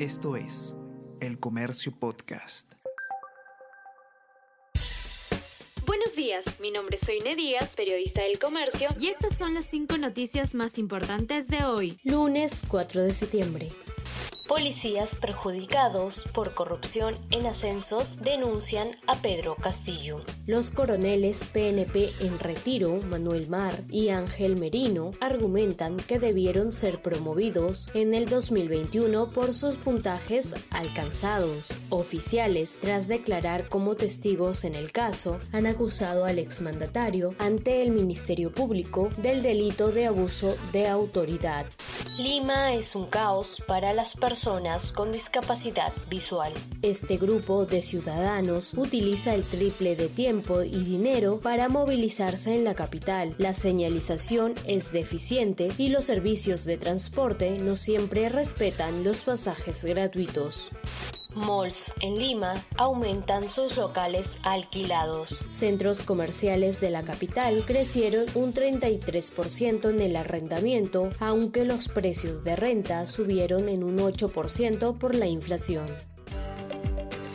Esto es El Comercio Podcast. Buenos días, mi nombre es Soine Díaz, periodista del Comercio, y estas son las cinco noticias más importantes de hoy, lunes 4 de septiembre. Policías perjudicados por corrupción en ascensos denuncian a Pedro Castillo. Los coroneles PNP en retiro, Manuel Mar y Ángel Merino, argumentan que debieron ser promovidos en el 2021 por sus puntajes alcanzados. Oficiales, tras declarar como testigos en el caso, han acusado al exmandatario ante el Ministerio Público del delito de abuso de autoridad. Lima es un caos para las personas con discapacidad visual. Este grupo de ciudadanos utiliza el triple de tiempo y dinero para movilizarse en la capital. La señalización es deficiente y los servicios de transporte no siempre respetan los pasajes gratuitos. Malls en Lima aumentan sus locales alquilados. Centros comerciales de la capital crecieron un 33% en el arrendamiento, aunque los precios de renta subieron en un 8% por la inflación.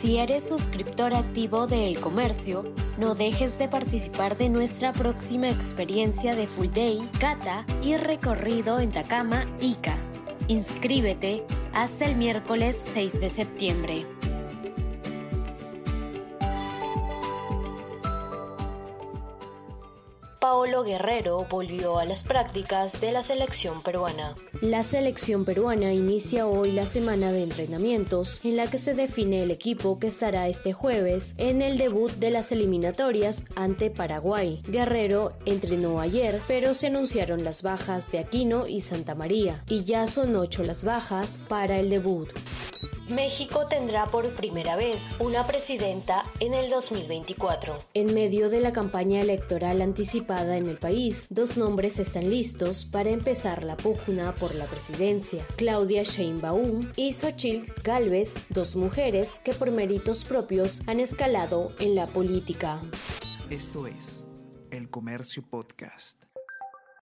Si eres suscriptor activo de El Comercio, no dejes de participar de nuestra próxima experiencia de Full Day, Cata y recorrido en Takama, Ica. Inscríbete hasta el miércoles 6 de septiembre. Paolo Guerrero volvió a las prácticas de la selección peruana. La selección peruana inicia hoy la semana de entrenamientos en la que se define el equipo que estará este jueves en el debut de las eliminatorias ante Paraguay. Guerrero entrenó ayer, pero se anunciaron las bajas de Aquino y Santa María, y ya son ocho las bajas para el debut. México tendrá por primera vez una presidenta en el 2024. En medio de la campaña electoral anticipada en el país, dos nombres están listos para empezar la pugna por la presidencia. Claudia Sheinbaum y Xochitl Galvez, dos mujeres que por méritos propios han escalado en la política. Esto es El Comercio Podcast.